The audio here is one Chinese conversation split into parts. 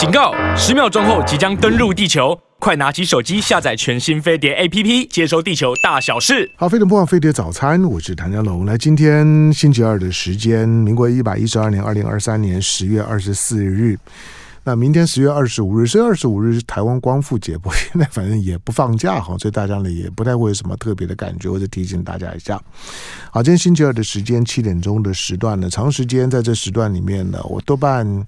警告！十秒钟后即将登陆地球，快拿起手机下载全新飞碟 APP，接收地球大小事。好，飞碟播放飞碟早餐，我是谭家龙。来，今天星期二的时间，民国一百一十二年二零二三年十月二十四日。那明天十月二十五日，十月二十五日是台湾光复节，不过现在反正也不放假哈，所以大家呢也不太会有什么特别的感觉，我就提醒大家一下。好，今天星期二的时间七点钟的时段呢，长时间在这时段里面呢，我多半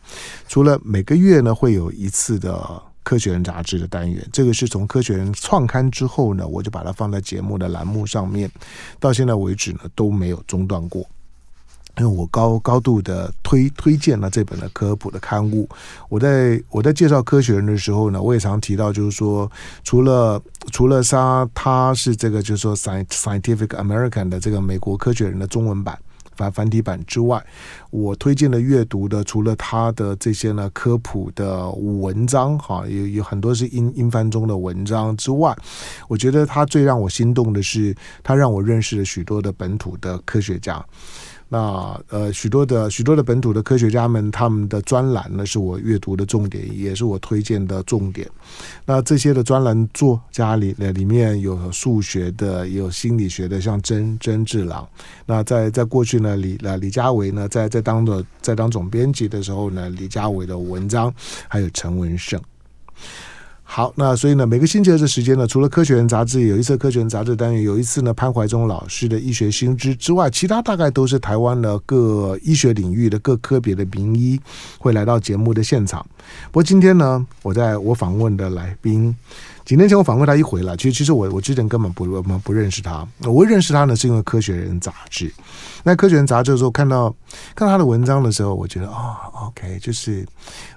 除了每个月呢会有一次的科学人杂志的单元，这个是从科学人创刊之后呢，我就把它放在节目的栏目上面，到现在为止呢都没有中断过。因为我高高度的推推荐了这本的科普的刊物，我在我在介绍科学人的时候呢，我也常提到，就是说，除了除了他他是这个就是说 Scientific American 的这个美国科学人的中文版繁繁体版之外，我推荐的阅读的，除了他的这些呢科普的文章哈，有有很多是英英翻中的文章之外，我觉得他最让我心动的是，他让我认识了许多的本土的科学家。那呃，许多的许多的本土的科学家们，他们的专栏呢，是我阅读的重点，也是我推荐的重点。那这些的专栏作家里，里面有数学的，也有心理学的，像曾曾志郎。那在在过去呢，李李家维呢，在在当的在当总编辑的时候呢，李家维的文章，还有陈文胜。好，那所以呢，每个星期二的时间呢，除了《科学人》杂志有一次《科学人》杂志单元，有一次呢潘怀忠老师的医学新知之外，其他大概都是台湾的各医学领域的各科别的名医会来到节目的现场。不过今天呢，我在我访问的来宾。几年前我访问他一回了，其实其实我我之前根本不我们不认识他，我认识他呢是因为《科学人》杂志。那《科学人》杂志的时候看到看到他的文章的时候，我觉得啊、哦，OK，就是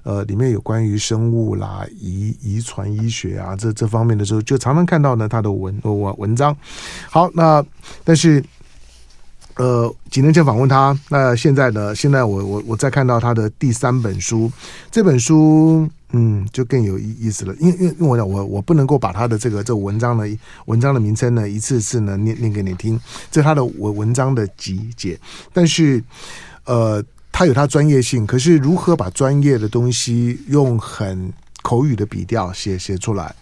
呃里面有关于生物啦、遗遗传医学啊这这方面的时候，就常常看到呢他的文文文章。好，那但是呃几年前访问他，那现在呢，现在我我我再看到他的第三本书，这本书。嗯，就更有意意思了，因为因为因为我讲我我不能够把他的这个这个文章的文章的名称呢一次次呢念念给你听，这是他的文文章的集结，但是呃，他有他专业性，可是如何把专业的东西用很口语的笔调写写出来，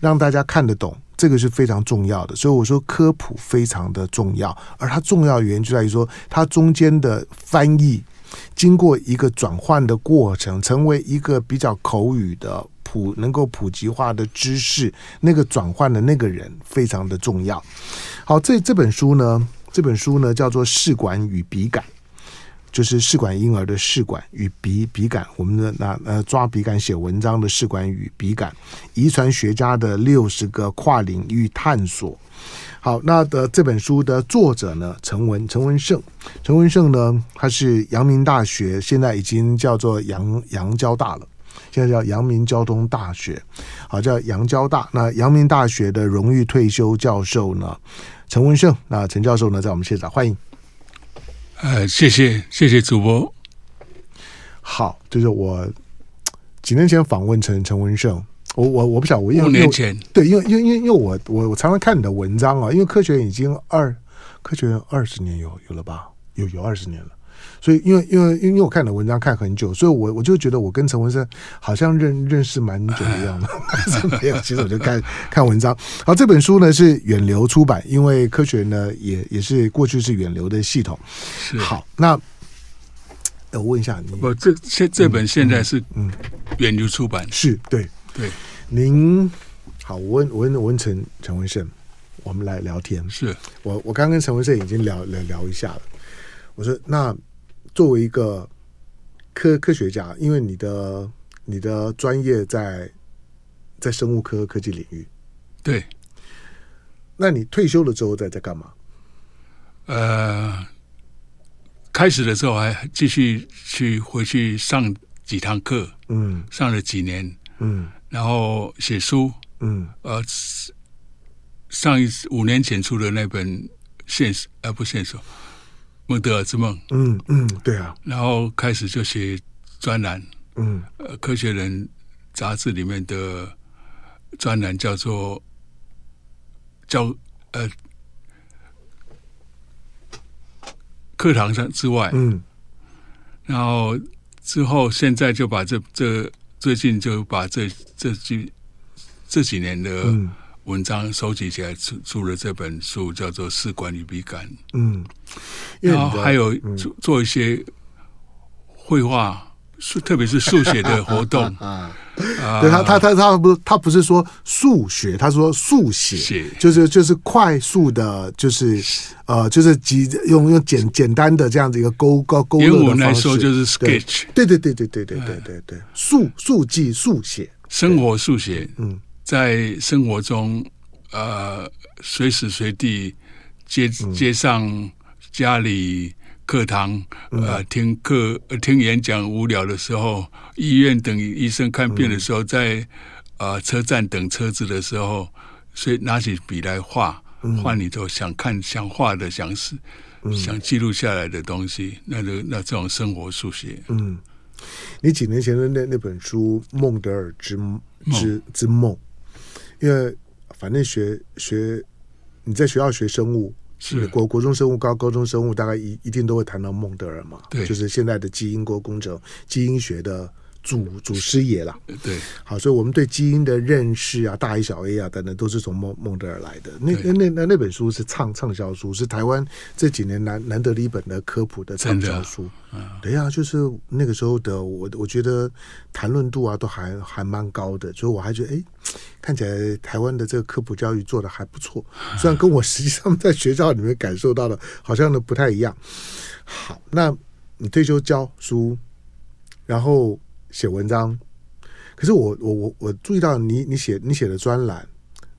让大家看得懂，这个是非常重要的。所以我说科普非常的重要，而它重要原因就在于说它中间的翻译。经过一个转换的过程，成为一个比较口语的普能够普及化的知识，那个转换的那个人非常的重要。好，这这本书呢，这本书呢叫做《试管与笔杆》，就是试管婴儿的试管与笔笔杆，我们的那呃抓笔杆写文章的试管与笔杆，遗传学家的六十个跨领域探索。好，那的这本书的作者呢，陈文陈文胜，陈文胜呢，他是阳明大学，现在已经叫做阳阳交大了，现在叫阳明交通大学，好，叫阳交大。那阳明大学的荣誉退休教授呢，陈文胜，那陈教授呢，在我们现场欢迎。呃，谢谢谢谢主播。好，就是我几年前访问陈陈文胜。我我我不晓得，我因为五年前对，因为因为因为因为我我我常常看你的文章啊，因为科学已经二科学二十年有有了吧，有有二十年了，所以因为因为因为我看你的文章看很久，所以我我就觉得我跟陈文生好像认认识蛮久的样子，但 是 没有，其实我就看看文章。好，这本书呢是远流出版，因为科学呢也也是过去是远流的系统。是好，那我问一下你，我这这这本现在是嗯远流出版，是对。对，您好，我问我问我问陈陈文胜，我们来聊天。是我我刚跟陈文胜已经聊聊聊一下了。我说，那作为一个科科学家，因为你的你的专业在在生物科科技领域，对，那你退休了之后在在干嘛？呃，开始的时候还继续去回去上几堂课，嗯，上了几年，嗯。然后写书，嗯，呃，上一次五年前出的那本《现实而不现实》，孟德尔之梦，嗯嗯，对啊。然后开始就写专栏，嗯，呃，《科学人》杂志里面的专栏叫做叫呃课堂上之外，嗯，然后之后现在就把这这。最近就把这这几这几年的文章收集起来，出出了这本书，叫做《试管与笔杆》。嗯，然后还有做做一些绘画。数特别是数学的活动。啊，对他他他他不他不是说数学，他说速写，就是就是快速的，就是呃就是几用用简简单的这样子一个勾勾勾勒的方式。就是 sketch，对对对对对对对对对，速速记速写，生活速写，嗯，在生活中呃随时随地街街上家里。课堂，呃，听课、听演讲无聊的时候，医院等医生看病的时候，在呃车站等车子的时候，所以拿起笔来画，画你都想看、想画的、想是、想记录下来的东西，那就那这种生活速写。嗯，你几年前的那那本书《孟德尔之之之梦》，因为反正学学你在学校学生物。是。国国中生物高高中生物大概一一定都会谈到孟德尔嘛，对，就是现在的基因工工程基因学的祖祖师爷了。对，好，所以我们对基因的认识啊，大 A 小 A 啊等等，都是从孟孟德尔来的。那那那那那本书是畅畅销书，是台湾这几年难难得的一本的科普的畅销书。对呀，就是那个时候的我，我觉得谈论度啊都还还蛮高的，所以我还觉得哎。看起来台湾的这个科普教育做的还不错，虽然跟我实际上在学校里面感受到的，好像呢不太一样。好，那你退休教书，然后写文章，可是我我我我注意到你你写你写的专栏，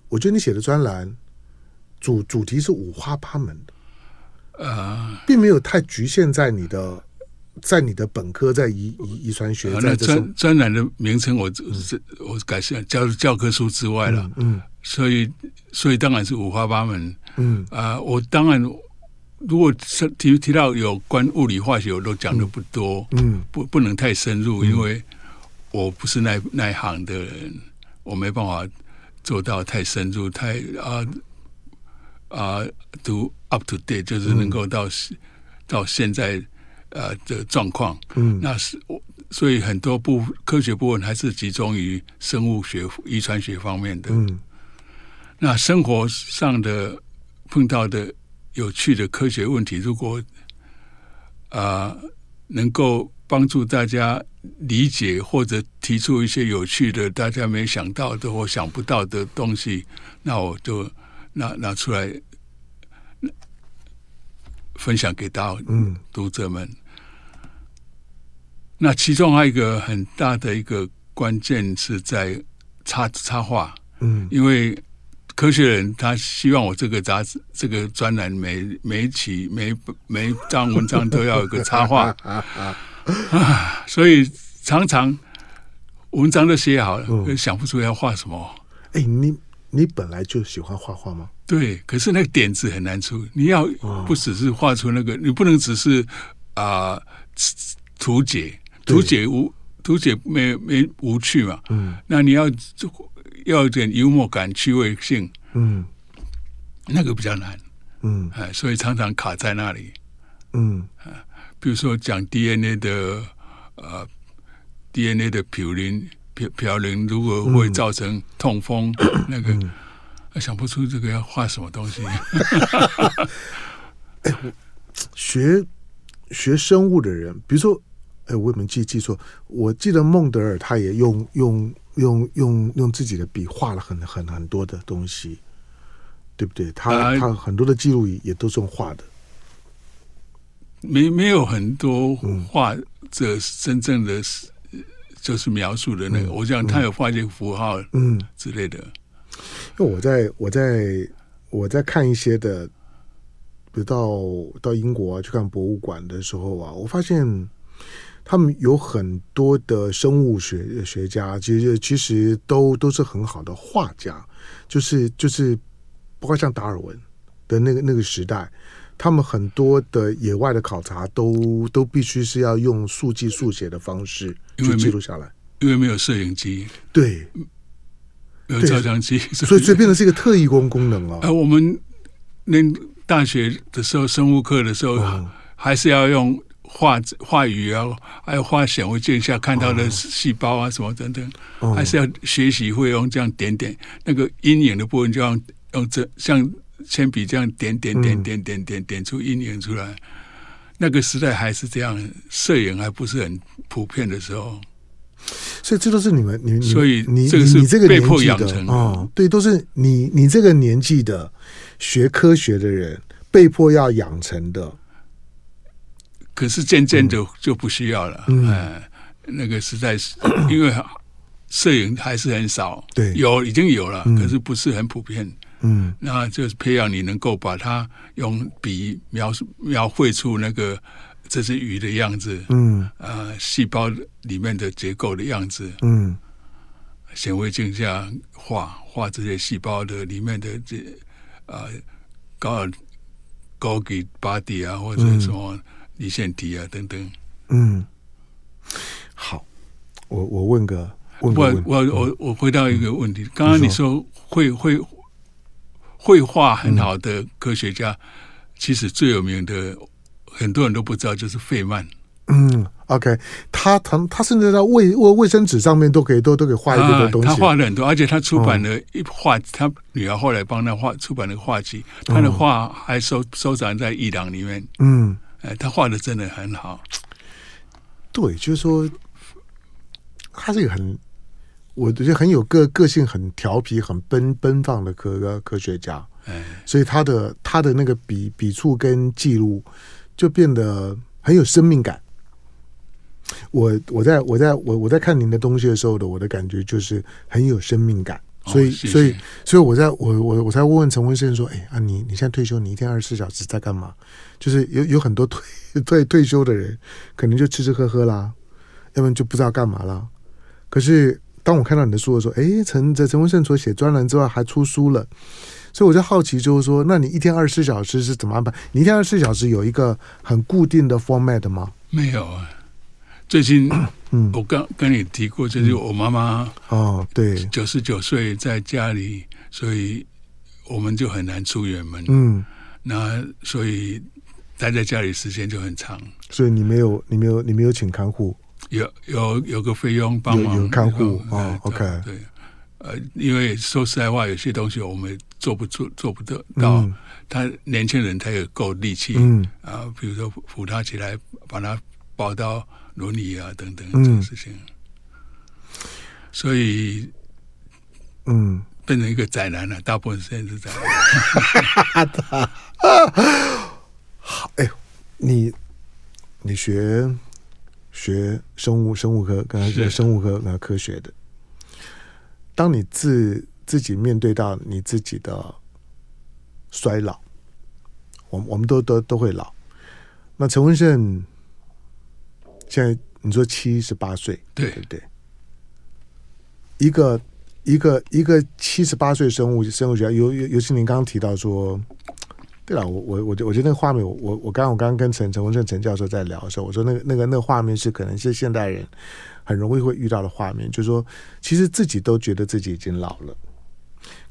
我觉得你写的专栏主主题是五花八门的，呃，并没有太局限在你的。在你的本科，在遗遗遗传学，在专专栏的名称，我是我改写教教科书之外了，嗯，所以所以当然是五花八门，嗯啊，我当然如果提提到有关物理化学，我都讲的不多，嗯，不不能太深入，因为我不是那那一行的人，我没办法做到太深入，太啊啊读 up to date，就是能够到到现在。呃的状况，嗯，那是我，所以很多部科学部分还是集中于生物学、遗传学方面的。嗯，那生活上的碰到的有趣的科学问题，如果啊、呃、能够帮助大家理解或者提出一些有趣的、大家没想到的或想不到的东西，那我就拿拿出来。分享给到嗯读者们，嗯、那其中还有一个很大的一个关键是在插插画，嗯，因为科学人他希望我这个杂志这个专栏每每一期每每一张文章都要有个插画啊，所以常常文章都写好了，嗯、想不出要画什么。哎，你你本来就喜欢画画吗？对，可是那个点子很难出。你要不只是画出那个，哦、你不能只是啊、呃、图解，图解无图解没没无趣嘛。嗯，那你要要有点幽默感、趣味性。嗯，那个比较难。嗯，哎，所以常常卡在那里。嗯，啊，比如说讲 DNA 的呃 DNA 的嘌呤嘌嘌呤如果会造成痛风，嗯、那个。嗯想不出这个要画什么东西。哎，学学生物的人，比如说，哎，我有没有记记错？我记得孟德尔他也用用用用用自己的笔画了很很很多的东西，对不对？他、呃、他很多的记录也都是用画的，没没有很多画这真正的就是描述的那个。嗯、我想他有画一些符号，嗯之类的。因为我在我在我在看一些的，比如到到英国啊，去看博物馆的时候啊，我发现他们有很多的生物学学家，其实其实都都是很好的画家，就是就是包括像达尔文的那个那个时代，他们很多的野外的考察都都必须是要用速记速写的方式去记录下来，因为没有摄影机，对。有照相机，所以所以变成是一个特异功功能啊。呃，我们那大学的时候，生物课的时候，还是要用画话语啊，还有画显微镜下看到的细胞啊什么等等，哦、还是要学习会用这样点点那个阴影的部分，就要用这像铅笔这样点点点点点点点出阴影出来。那个时代还是这样，摄影还不是很普遍的时候，所以这都是你们你所以你这个是你这个被迫养成的哦，对，都是你你这个年纪的学科学的人被迫要养成的。可是渐渐的就不需要了，嗯，嗯，那个实在是 因为摄影还是很少，对，有已经有了，嗯，可是不是很普遍，嗯，那就是培养你能够把它用笔描述描绘出那个这只鱼的样子，嗯，呃，细胞里面的结构的样子，嗯，显微镜下画画这些细胞的里面的这呃高尔高给 body 啊或者什么。嗯离线体啊，等等。嗯，好，我我问个，我我我我回答一个问题。刚刚、嗯、你说会会绘画很好的科学家，嗯、其实最有名的很多人都不知道，就是费曼。嗯，OK，他他他甚至在卫卫卫生纸上面都可以都都可以画一个东西。啊、他画了很多，而且他出版了一画，嗯、他女儿后来帮他画出版了画集，他的画还收收藏在伊朗里面。嗯。哎，他画的真的很好。对，就是说，他是一个很，我觉得很有个个性，很调皮、很奔奔放的科科学家。哎，所以他的他的那个笔笔触跟记录就变得很有生命感。我我在我在我我在看您的东西的时候的我的感觉就是很有生命感。所以，所以，所以，我在我我我才问问陈文生说：“哎啊，你你现在退休，你一天二十四小时在干嘛？就是有有很多退退退休的人，可能就吃吃喝喝啦，要不然就不知道干嘛啦。可是当我看到你的书的时候，哎，陈这陈文胜除了写专栏之外，还出书了。所以我就好奇，就是说，那你一天二十四小时是怎么安排？你一天二十四小时有一个很固定的 format 吗？没有啊。”最近，嗯，我刚跟你提过，就是我妈妈哦，对，九十九岁在家里，所以我们就很难出远门，嗯，那所以待在家里时间就很长。所以你没有，你没有，你没有请看护？有有有个费用帮忙有，有看护哦，OK，对，呃，因为说实在话，有些东西我们做不做，做不得到。嗯、他年轻人他也够力气，嗯啊，比如说扶他起来，把他抱到。轮椅啊，等等这种事情，嗯、所以，嗯，变成一个宅男了。大部分时间是宅男。好，哎，你你学学生物生物科，刚才学生物科那科学的，当你自自己面对到你自己的衰老，我们我们都都都会老。那陈文胜。现在你说七十八岁，对对对，一个一个一个七十八岁生物生物学家，尤尤尤其您刚刚提到说，对了，我我我觉我觉得那个画面，我我刚刚我刚刚跟陈陈文胜陈教授在聊的时候，我说那个那个那个画面是可能是现代人很容易会遇到的画面，就是说其实自己都觉得自己已经老了，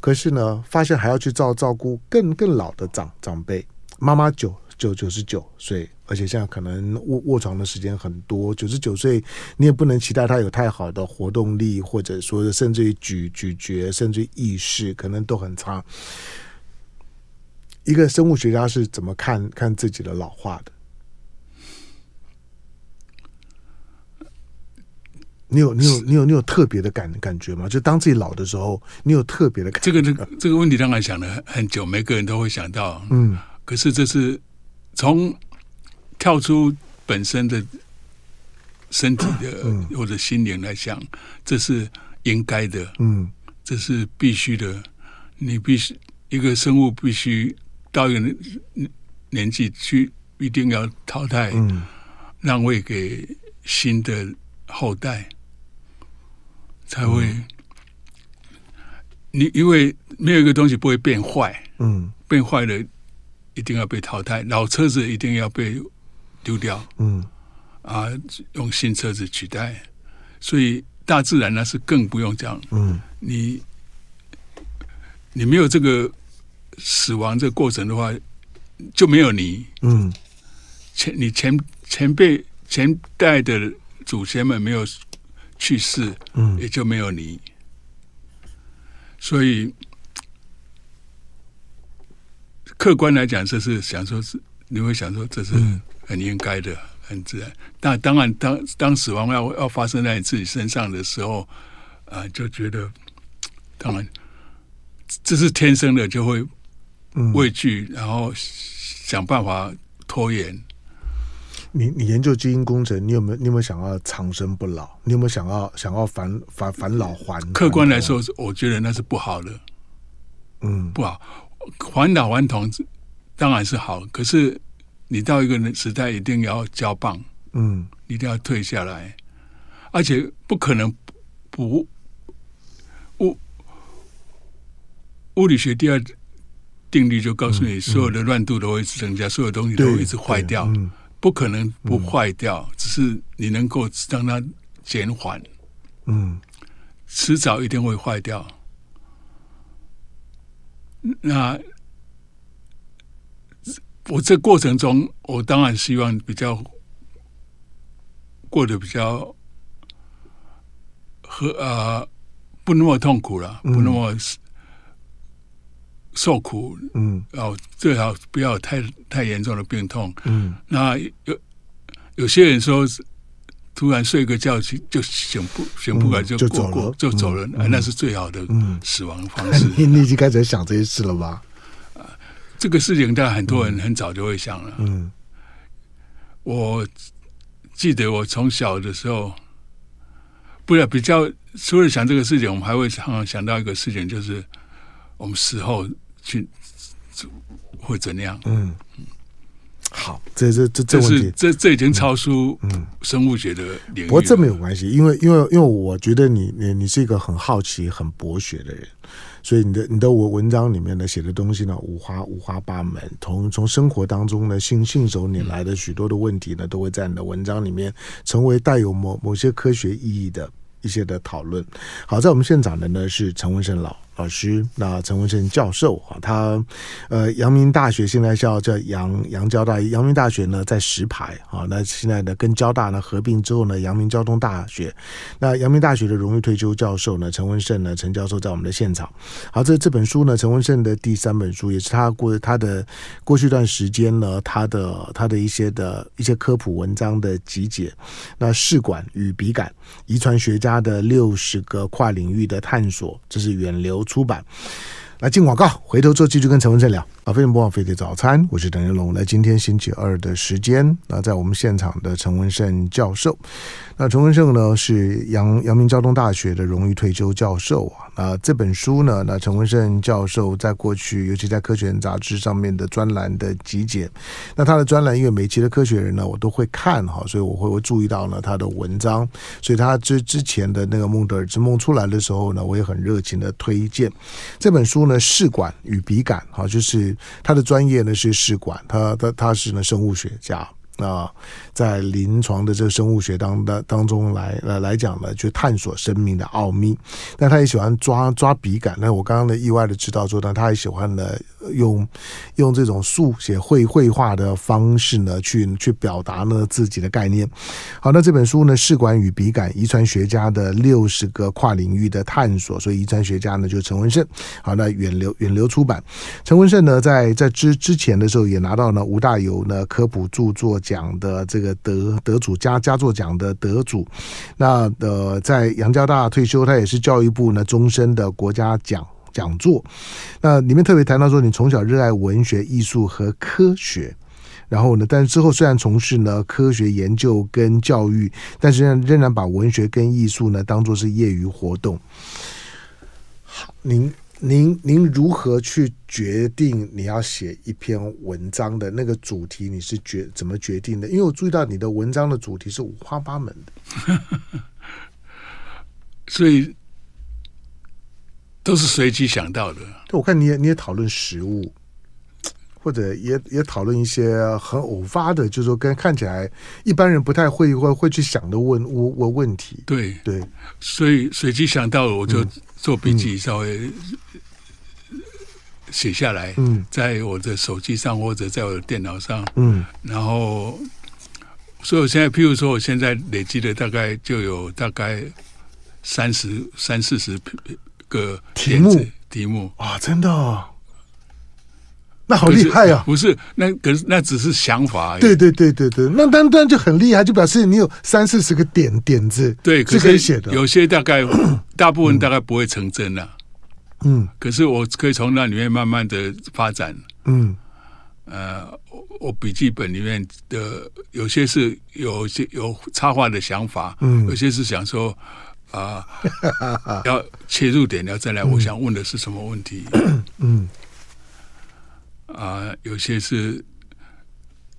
可是呢，发现还要去照照顾更更老的长长辈，妈妈九九九十九岁。而且现在可能卧卧床的时间很多，九十九岁你也不能期待他有太好的活动力，或者说甚至于咀咀嚼，甚至于意识可能都很差。一个生物学家是怎么看看自己的老化的？你有你有你有你有特别的感感觉吗？就当自己老的时候，你有特别的感觉？这个这个这个问题当然想了很久，每个人都会想到。嗯，可是这是从。跳出本身的身体的或者心灵来想，这是应该的，嗯，这是必须的。你必须一个生物必须到一个年纪去，一定要淘汰，嗯，让位给新的后代，才会。你因为没有一个东西不会变坏，嗯，变坏了一定要被淘汰，老车子一定要被。丢掉，嗯，啊，用新车子取代，所以大自然呢是更不用讲，嗯，你你没有这个死亡这个过程的话，就没有你，嗯，前你前前辈前代的祖先们没有去世，嗯，也就没有你，所以客观来讲，这是想说是你会想说这是很应该的、很自然。但当然，当当死亡要要发生在你自己身上的时候，啊、呃，就觉得当然这是天生的，就会畏惧，然后想办法拖延。你你研究基因工程，你有没有你有没有想要长生不老？你有没有想要想要返返返老还？客观来说，我觉得那是不好的。嗯，不好，返老还童当然是好，可是你到一个时代一定要交棒，嗯，一定要退下来，而且不可能不物物理学第二定律就告诉你，所有的乱度都会增加，所有东西都会一直坏掉。不可能不坏掉，嗯、只是你能够让它减缓。嗯，迟早一定会坏掉。那我这过程中，我当然希望比较过得比较和呃不那么痛苦了，不那么。受苦，嗯，哦，最好不要太太严重的病痛，嗯，那有有些人说，突然睡个觉就就醒不醒不过来就过过就走了，那是最好的死亡方式。你你已经开始想这些事了吧？啊，这个事情，当然很多人很早就会想了。嗯，我记得我从小的时候，不要比较，除了想这个事情，我们还会常常想到一个事情，就是我们死后。去会怎样？嗯，好，这这这这问题，这这已经超出嗯生物学的领域。不过这没有关系，因为因为因为我觉得你你你是一个很好奇、很博学的人，所以你的你的文文章里面呢写的东西呢五花五花八门，从从生活当中呢信信手拈来的许多的问题呢，都会在你的文章里面成为带有某某些科学意义的一些的讨论。好，在我们现场的呢是陈文胜老。老师，那陈文胜教授啊，他呃，阳明大学现在叫叫阳阳交大，阳明大学呢在石牌啊，那现在呢跟交大呢合并之后呢，阳明交通大学，那阳明大学的荣誉退休教授呢，陈文胜呢，陈教授在我们的现场。好，这这本书呢，陈文胜的第三本书，也是他过他的过去一段时间呢，他的他的一些的一些科普文章的集结。那试管与笔杆，遗传学家的六十个跨领域的探索，这是远流。出版，来进广告，回头之后继续跟陈文胜聊啊！非常不枉费的早餐，我是邓仁龙。来，今天星期二的时间，那在我们现场的陈文胜教授。那陈文胜呢是阳阳明交通大学的荣誉退休教授啊。那这本书呢，那陈文胜教授在过去，尤其在《科学人》杂志上面的专栏的集结，那他的专栏因为每期的《科学人》呢，我都会看哈，所以我会会注意到呢他的文章，所以他之之前的那个孟德尔之梦出来的时候呢，我也很热情的推荐这本书呢。试管与笔杆，哈，就是他的专业呢是试管，他他他是呢生物学家。啊，在临床的这个生物学当当当中来来来讲呢，去探索生命的奥秘。那他也喜欢抓抓笔杆。那我刚刚呢意外的知道说呢，他也喜欢呢用用这种速写绘绘画的方式呢，去去表达呢自己的概念。好，那这本书呢，试管与笔杆，遗传学家的六十个跨领域的探索。所以遗传学家呢，就是陈文胜。好，那远流远流出版。陈文胜呢，在在之之前的时候也拿到了吴大猷呢科普著作奖的这个得得主佳佳作奖的得主，那呃，在杨家大退休，他也是教育部呢终身的国家讲讲座。那里面特别谈到说，你从小热爱文学、艺术和科学，然后呢，但是之后虽然从事呢科学研究跟教育，但是仍仍然把文学跟艺术呢当做是业余活动。好，您。您您如何去决定你要写一篇文章的那个主题？你是决怎么决定的？因为我注意到你的文章的主题是五花八门的，所以都是随机想到的。我看你也你也讨论食物，或者也也讨论一些很偶发的，就是说跟看起来一般人不太会会会去想的问问问问题。对。对，所以随机想到了，我就做笔记，稍微。写下来，嗯。在我的手机上或者在我的电脑上，嗯，然后所以我现在，譬如说，我现在累积的大概就有大概三十三四十个题目。题目。啊，真的、哦，那好厉害啊！不是，那可是那只是想法而已。对对对对对，那当然就很厉害，就表示你有三四十个点点子，对，是可以写的。有些大概 大部分大概不会成真了、啊，嗯，可是我可以从那里面慢慢的发展，嗯。呃，我我笔记本里面的有些是有些有插画的想法，嗯，有些是想说啊，呃、要切入点，要再来，我想问的是什么问题，嗯，啊、呃，有些是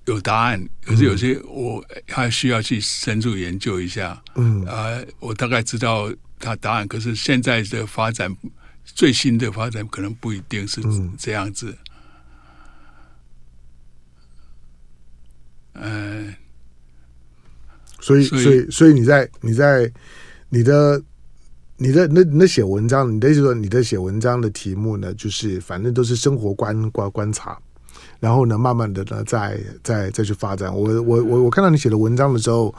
有答案，可是有些我还需要去深入研究一下，嗯，啊、呃，我大概知道他答案，可是现在的发展，最新的发展可能不一定是这样子。嗯，所以，所以，所以你在你在你的你的那那写文章，你的意思说你的写文章的题目呢，就是反正都是生活观观观察，然后呢，慢慢的呢，再再再去发展。我我我我看到你写的文章的时候，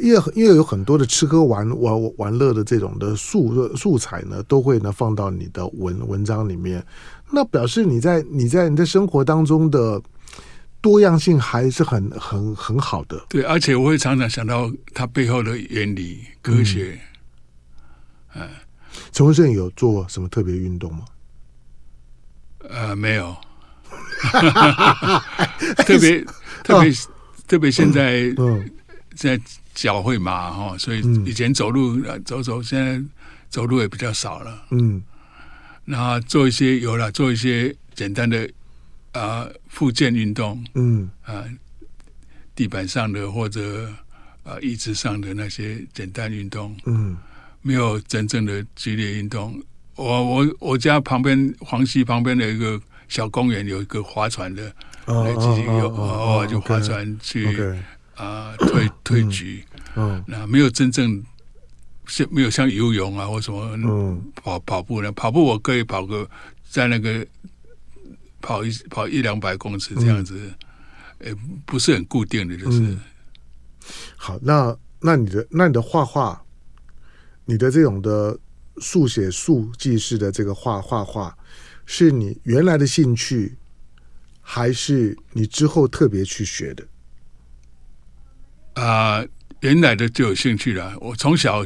因为因为有很多的吃喝玩玩玩乐的这种的素素材呢，都会呢放到你的文文章里面，那表示你在你在你在生活当中的。多样性还是很很很好的，对，而且我会常常想到它背后的原理、科学。嗯，陈文胜有做什么特别运动吗？呃，没有，特别特别特别现在，嗯，现在脚会麻哈，所以以前走路走走，现在走路也比较少了。嗯，然后做一些有了，做一些简单的。啊，复健运动，嗯，啊，地板上的或者啊椅子上的那些简单运动，嗯，没有真正的激烈运动。我我我家旁边黄溪旁边的一个小公园有一个划船的，哦有偶尔就划船去啊退退局，嗯，那没有真正像没有像游泳啊或什么，嗯，跑跑步呢？跑步我可以跑个在那个。跑一跑一两百公尺这样子，呃、嗯，不是很固定的，就是。嗯、好，那那你的那你的画画，你的这种的速写速记式的这个画画画，是你原来的兴趣，还是你之后特别去学的？啊、呃，原来的就有兴趣了。我从小，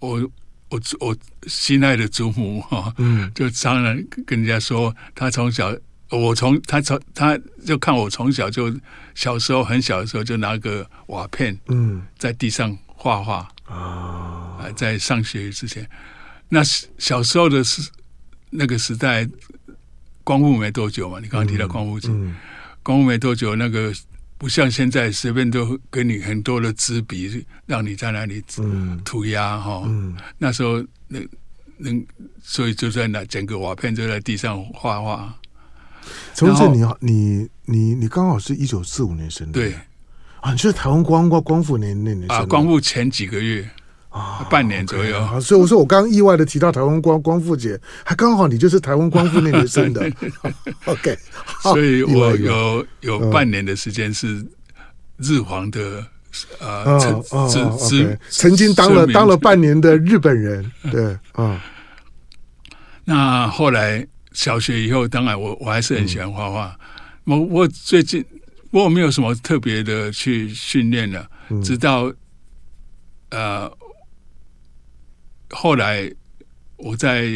我。我我心爱的祖母哈，嗯，就常常跟人家说，他从小，我从他从他就看我从小就小时候很小的时候就拿个瓦片，嗯，在地上画画啊，在上学之前，那小时候的时那个时代，光复没多久嘛，你刚刚提到光复节，嗯，光复没多久那个。不像现在随便都给你很多的纸笔，让你在那里涂鸦哈。那时候那那所以就在那整个瓦片就在地上画画。陈文胜，你你你你刚好是一九四五年生的，对啊，你是台湾光光光复那那年啊，光复前几个月。啊，半年左右，所以我说我刚刚意外的提到台湾光光复节，还刚好你就是台湾光复那年生的，OK，所以我有有半年的时间是日皇的呃，曾曾曾经当了当了半年的日本人，对，嗯，那后来小学以后，当然我我还是很喜欢画画，我我最近我没有什么特别的去训练了，直到呃。后来，我在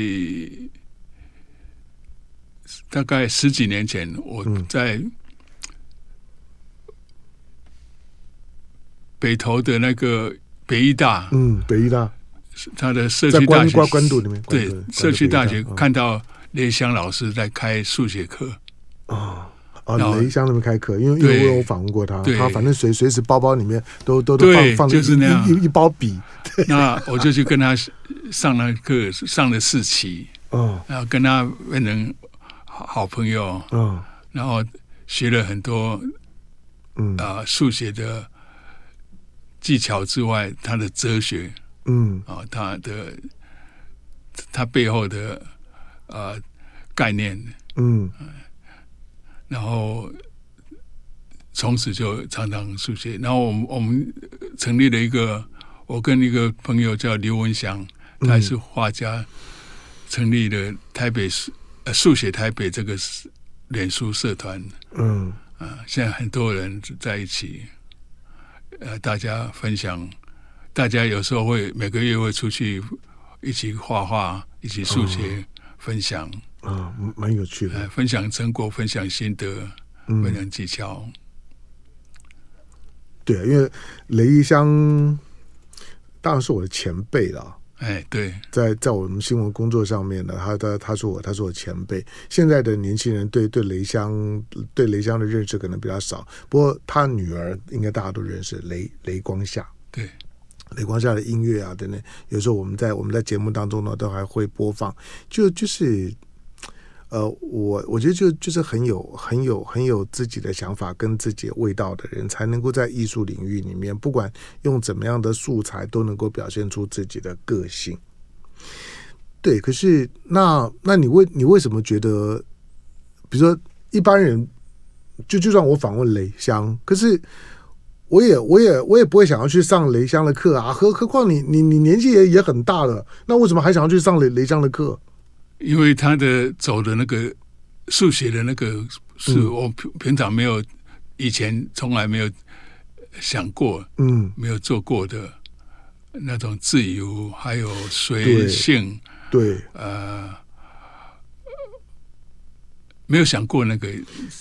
大概十几年前，我在北投的那个北艺大，嗯，北艺大，他的社区大学关关渡里面，对，社区大学看到雷香老师在开数学课啊。啊，雷香那边开课，因为因为我有访问过他，他反正随随时包包里面都都都放放就是那样。一一包笔。那我就去跟他上了课，上了四期，嗯，然后跟他变成好朋友，嗯，然后学了很多，嗯。啊，数学的技巧之外，他的哲学，嗯。啊，他的他背后的呃概念，嗯。然后从此就常常书写。然后我们我们成立了一个，我跟一个朋友叫刘文祥，他是画家，嗯、成立了台北书呃速写台北这个脸书社团。嗯啊，现在很多人在一起，呃，大家分享，大家有时候会每个月会出去一起画画，一起速写，嗯、分享。啊，蛮有趣的。分享成果，分享心得，嗯、分享技巧。对，因为雷一香当然是我的前辈了。哎，对，在在我们新闻工作上面呢，他他他是我他是我前辈。现在的年轻人对对雷香对雷香的认识可能比较少，不过他女儿应该大家都认识雷雷光夏。对，雷光夏的音乐啊等等，有时候我们在我们在节目当中呢都还会播放，就就是。呃，我我觉得就就是很有很有很有自己的想法跟自己味道的人，才能够在艺术领域里面，不管用怎么样的素材，都能够表现出自己的个性。对，可是那那你为你为什么觉得，比如说一般人，就就算我访问雷香，可是我也我也我也不会想要去上雷香的课啊，何何况你你你年纪也也很大了，那为什么还想要去上雷雷香的课？因为他的走的那个数学的那个是我平平常没有以前从来没有想过，嗯，没有做过的那种自由，还有随性，对，呃，没有想过那个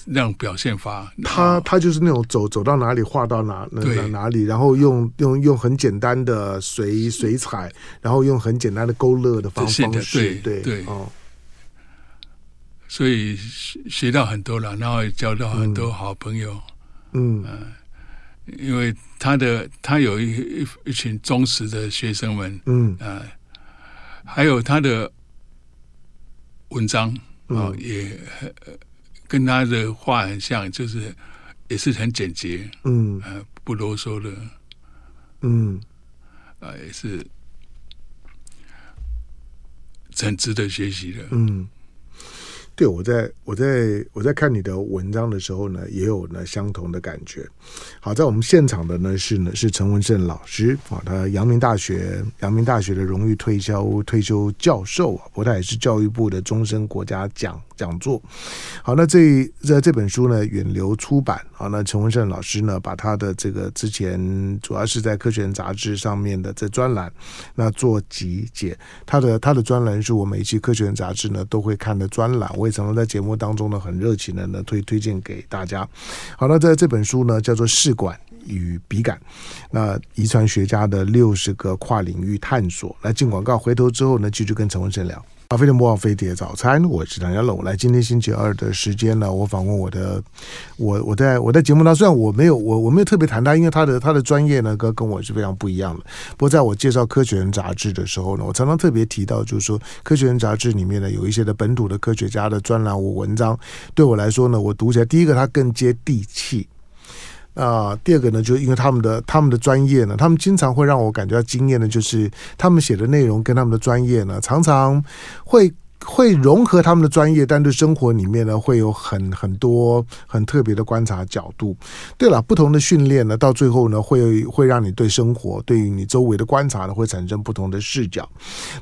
那种表现法。他他就是那种走走到哪里画到哪哪哪里，然后用用用很简单的水水 彩，然后用很简单的勾勒的方方式，对对哦。所以学学到很多了，然后也交到很多好朋友。嗯，呃、因为他的他有一一一群忠实的学生们。嗯啊、呃，还有他的文章啊、呃，也跟他的话很像，就是也是很简洁。嗯，呃，不啰嗦的。嗯，啊、呃，也是很值得学习的。嗯。对，我在我在我在看你的文章的时候呢，也有呢相同的感觉。好，在我们现场的呢是呢是陈文胜老师啊，他阳明大学阳明大学的荣誉退休退休教授啊，不过他也是教育部的终身国家讲讲座。好，那这这这本书呢远流出版啊，那陈文胜老师呢把他的这个之前主要是在《科学》杂志上面的这专栏那做集结，他的他的专栏是我每一期《科学》杂志呢都会看的专栏，我也曾经在节目当中呢很热情的呢推推荐给大家。好，那在这本书呢叫做《试管与笔杆》，那遗传学家的六十个跨领域探索。来进广告，回头之后呢继续跟陈文生聊。巴菲特莫忘飞碟早餐，我是唐家龙。来，今天星期二的时间呢，我访问我的，我我在我在节目当中，虽然我没有我我没有特别谈他，因为他的他的专业呢跟跟我是非常不一样的。不过在我介绍《科学人》杂志的时候呢，我常常特别提到，就是说《科学人》杂志里面呢有一些的本土的科学家的专栏我文章，对我来说呢，我读起来第一个它更接地气。啊，第二个呢，就是因为他们的他们的专业呢，他们经常会让我感觉到惊艳的，就是他们写的内容跟他们的专业呢，常常会。会融合他们的专业，但对生活里面呢，会有很很多很特别的观察角度。对了，不同的训练呢，到最后呢，会会让你对生活，对于你周围的观察呢，会产生不同的视角。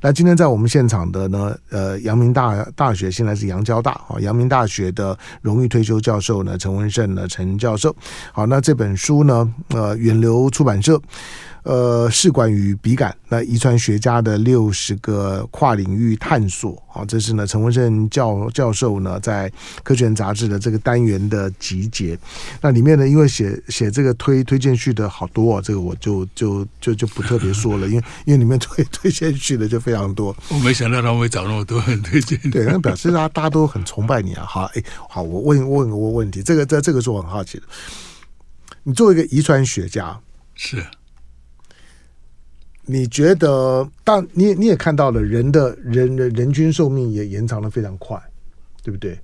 那今天在我们现场的呢，呃，阳明大大学现在是阳交大啊，阳明大学的荣誉退休教授呢，陈文胜呢，陈教授。好，那这本书呢，呃，远流出版社。呃，试管与笔杆，那遗传学家的六十个跨领域探索啊，这是呢陈文胜教教授呢在《科学人》杂志的这个单元的集结。那里面呢，因为写写这个推推荐序的好多啊，这个我就就就就不特别说了，因为因为里面推 推荐序的就非常多。我没想到他们会找那么多人推荐，对，那表示大家大家都很崇拜你啊。好，哎，好，我问问个问题，这个这这个是我很好奇的。你作为一个遗传学家，是。你觉得，但你你也看到了，人的人的人均寿命也延长的非常快，对不对？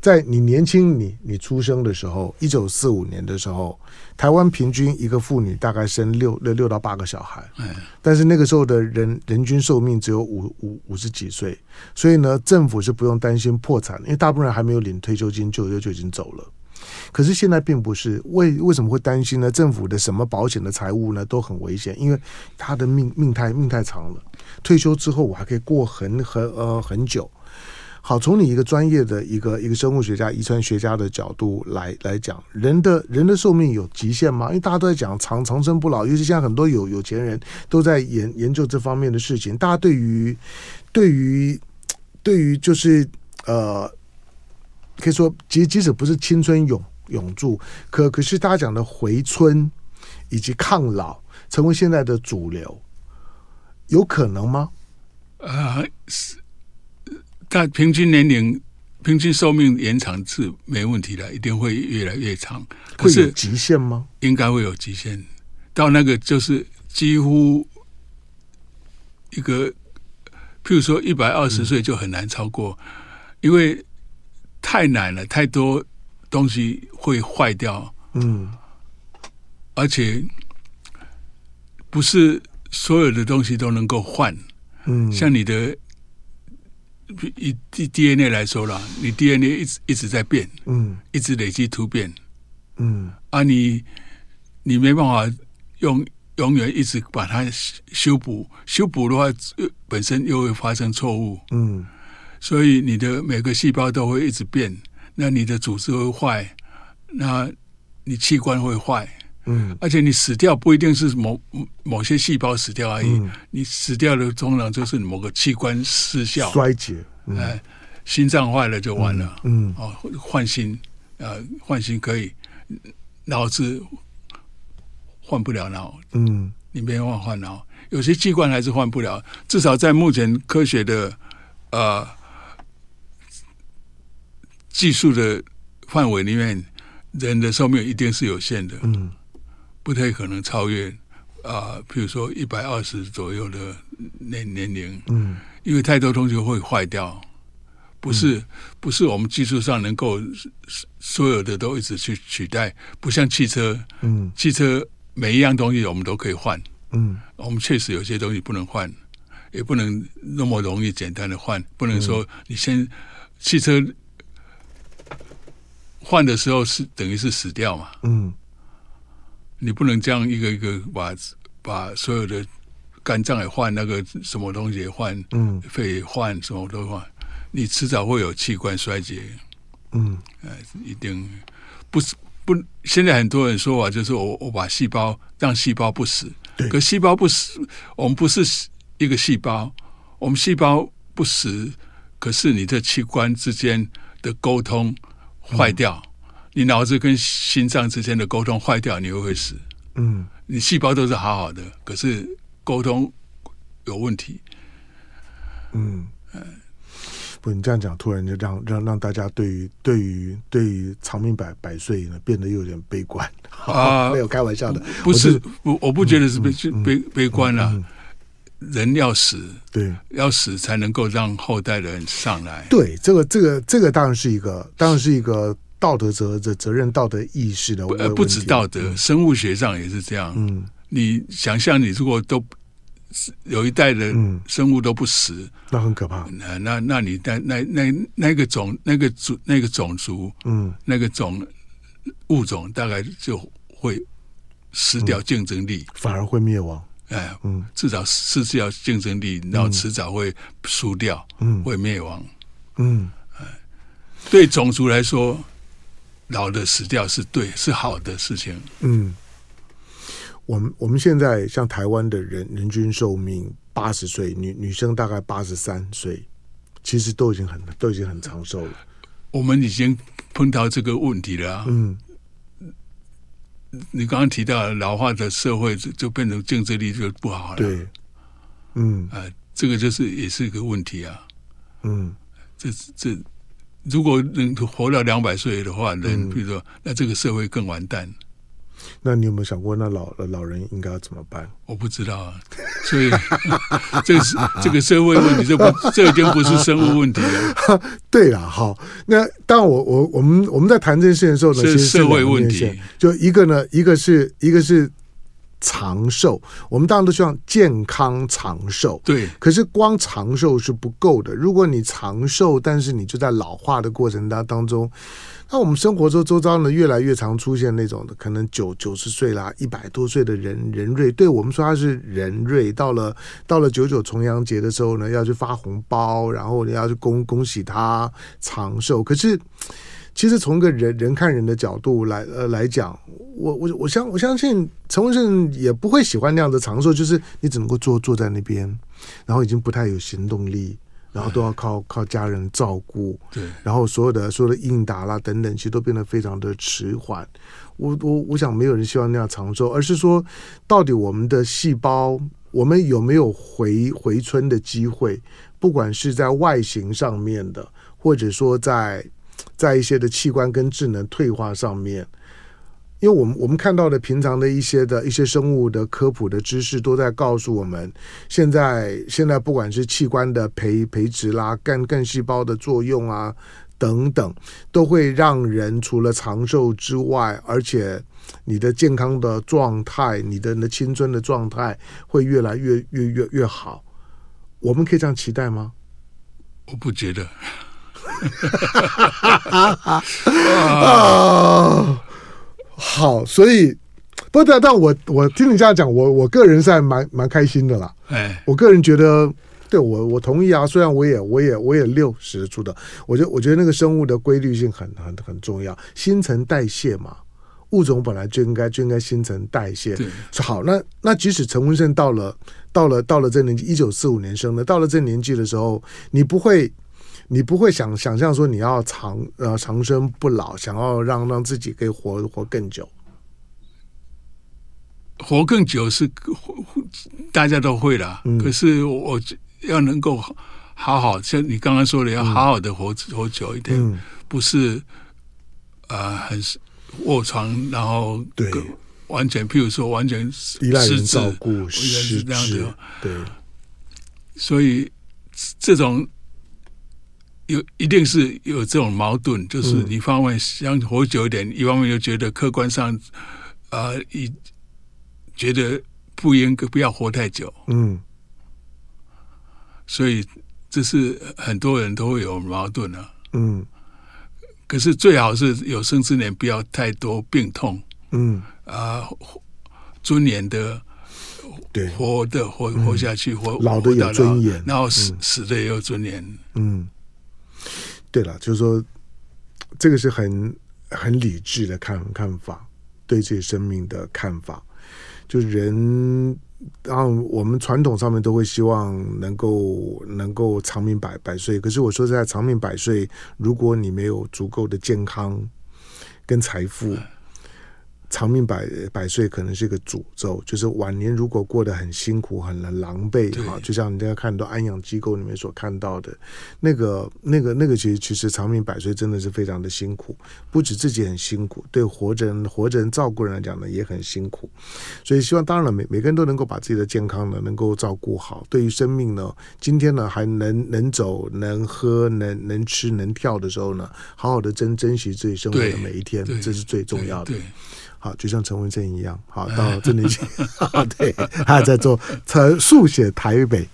在你年轻你你出生的时候，一九四五年的时候，台湾平均一个妇女大概生六六六到八个小孩，但是那个时候的人人均寿命只有五五五十几岁，所以呢，政府是不用担心破产，因为大部分人还没有领退休金就就就已经走了。可是现在并不是，为为什么会担心呢？政府的什么保险的财务呢都很危险，因为他的命命太命太长了，退休之后我还可以过很很呃很久。好，从你一个专业的一个一个生物学家、遗传学家的角度来来讲，人的人的寿命有极限吗？因为大家都在讲长长生不老，尤其现在很多有有钱人都在研研究这方面的事情。大家对于对于对于就是呃，可以说即即使不是青春永永驻，可可是大家讲的回春以及抗老成为现在的主流，有可能吗？啊，是。但平均年龄、平均寿命延长是没问题的，一定会越来越长。会有极限吗？应该会有极限，到那个就是几乎一个，譬如说一百二十岁就很难超过，嗯，因为太难了，太多东西会坏掉。嗯，而且不是所有的东西都能够换。嗯，像你的。以 DNA 来说了，你 DNA 一直一直在变，嗯，一直累积突变，嗯，啊你，你你没办法用永远一直把它修补，修补的话，本身又会发生错误，嗯，所以你的每个细胞都会一直变，那你的组织会坏，那你器官会坏，嗯，而且你死掉不一定是某某些细胞死掉而已，嗯，你死掉的通常就是某个器官失效衰竭。嗯、哎，心脏坏了就完了。嗯，哦，换心，呃，换心可以，脑子换不了脑。嗯，你没办法换脑，有些器官还是换不了。至少在目前科学的呃技术的范围里面，人的寿命一定是有限的。嗯，不太可能超越啊，呃，比如说一百二十左右的年年龄。嗯。因为太多东西会坏掉，不是、嗯、不是我们技术上能够所有的都一直去取代，不像汽车，嗯，汽车每一样东西我们都可以换，嗯，我们确实有些东西不能换，也不能那么容易简单的换，不能说你先汽车换的时候是等于是死掉嘛，嗯，你不能这样一个一个把把所有的。肝脏也换，那个什么东西也换，嗯，肺也换，什么都换，你迟早会有器官衰竭，嗯，呃，一定不是不。现在很多人说法就是我我把细胞让细胞不死，可细胞不死，我们不是一个细胞，我们细胞不死，可是你的器官之间的沟通坏掉，嗯，你脑子跟心脏之间的沟通坏掉，你又会死，嗯，你细胞都是好好的，可是。沟通有问题，嗯，不，你这样讲，突然就让让让大家对于对于对于长命百百岁呢，变得有点悲观啊，没有开玩笑的，不是，我我不觉得是悲悲悲观了，人要死，对，要死才能够让后代的人上来，对，这个这个这个当然是一个，当然是一个道德责责责任、道德意识的问题，不，不止道德，生物学上也是这样，嗯。你想象，你如果都有一代的生物都不死，嗯、那很可怕。那那那你那那那那个种那个族那个种族，嗯，那个种物种大概就会失掉竞争力，嗯、反而会灭亡。哎，嗯，至少失掉竞争力，然后迟早会输掉，嗯，会灭亡。嗯，哎，对种族来说，老的死掉是对是好的事情。嗯。我们我们现在像台湾的人人均寿命八十岁，女女生大概八十三岁，其实都已经很都已经很长寿了。我们已经碰到这个问题了。嗯，你刚刚提到老化的社会就就变成竞争力就不好了。对，嗯，啊，这个就是也是一个问题啊。嗯，这这如果能活到两百岁的话，人比如说那这个社会更完蛋。那你有没有想过，那老老人应该要怎么办？我不知道啊，所以 这个是这个社会问题，这不这已经不是生物问题了。对了，好，那当我我我们我们在谈这件事情的时候呢，是社会问题。就一个呢，一个是一个是长寿，我们当然都希望健康长寿。对，可是光长寿是不够的。如果你长寿，但是你就在老化的过程当当中，那我们生活中周遭呢，越来越常出现那种的，可能九九十岁啦，一百多岁的人人瑞，对我们说他是人瑞。到了到了九九重阳节的时候呢，要去发红包，然后你要去恭恭喜他长寿。可是。其实从一个人人看人的角度来呃来讲，我我我相我相信陈文胜也不会喜欢那样的长寿，就是你只能够坐坐在那边，然后已经不太有行动力，然后都要靠 靠家人照顾，对，然后所有的所有的应答啦等等，其实都变得非常的迟缓。我我我想没有人希望那样长寿，而是说到底我们的细胞，我们有没有回回春的机会？不管是在外形上面的，或者说在。在一些的器官跟智能退化上面，因为我们我们看到的平常的一些的一些生物的科普的知识，都在告诉我们，现在现在不管是器官的培培植啦、干干细胞的作用啊等等，都会让人除了长寿之外，而且你的健康的状态、你的你的青春的状态会越来越越越越好。我们可以这样期待吗？我不觉得。啊，好，所以不但，但我我听你这样讲，我我个人是还蛮蛮开心的啦。哎，我个人觉得，对我我同意啊。虽然我也我也我也六十出的，我觉得我觉得那个生物的规律性很很很重要，新陈代谢嘛，物种本来就应该就应该新陈代谢。对，好，那那即使陈文胜到了到了到了这年纪，一九四五年生的，到了这年纪的时候，你不会。你不会想想象说你要长呃长生不老，想要让让自己可以活活更久，活更久是大家都会啦。嗯、可是我要能够好好像你刚刚说的，要好好的活、嗯、活久一点，嗯、不是呃很卧床，然后对完全譬如说完全依赖人照顾，是这样的。对，所以这种。有一定是有这种矛盾，就是一方面想活久一点，嗯、一方面又觉得客观上，啊、呃，一觉得不应该不要活太久。嗯，所以这是很多人都会有矛盾啊。嗯，可是最好是有生之年不要太多病痛。嗯啊，尊严的，对，活的活活下去，活老的有尊严，然后死死的也有尊严。嗯。对了，就是说，这个是很很理智的看看法，对自己生命的看法。就人，然后我们传统上面都会希望能够能够长命百百岁。可是我说实在，长命百岁，如果你没有足够的健康跟财富。长命百百岁可能是一个诅咒，就是晚年如果过得很辛苦、很狼狈哈，就像你在看到安养机构里面所看到的，那个、那个、那个，其实其实长命百岁真的是非常的辛苦，不止自己很辛苦，对活着人、活着人照顾人来讲呢也很辛苦，所以希望当然了，每每个人都能够把自己的健康呢能够照顾好，对于生命呢，今天呢还能能走、能喝、能能吃、能跳的时候呢，好好的珍珍惜自己生活的每一天，这是最重要的。好，就像陈文正一样，好到这里去，对，他还在做陈速写台北。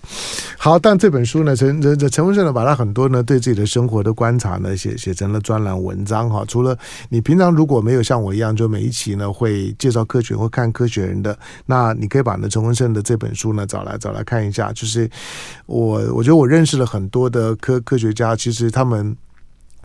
好，但这本书呢，陈陈陈文正呢，把他很多呢对自己的生活的观察呢，写写成了专栏文章。哈，除了你平常如果没有像我一样，就每一期呢会介绍科学或看科学人的，那你可以把呢陈文正的这本书呢找来找来看一下。就是我我觉得我认识了很多的科科学家，其实他们。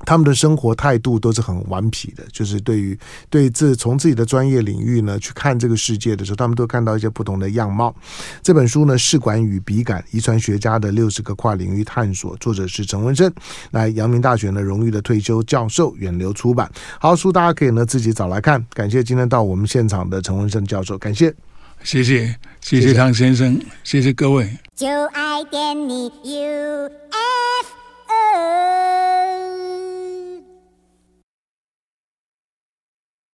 他们的生活态度都是很顽皮的，就是对于对自从自己的专业领域呢去看这个世界的时候，他们都看到一些不同的样貌。这本书呢，《试管与笔杆：遗传学家的六十个跨领域探索》，作者是陈文生，来阳明大学呢荣誉的退休教授，远流出版。好，书大家可以呢自己找来看。感谢今天到我们现场的陈文生教授，感谢，谢谢，谢谢汤先生，谢谢各位。就爱点你 UFO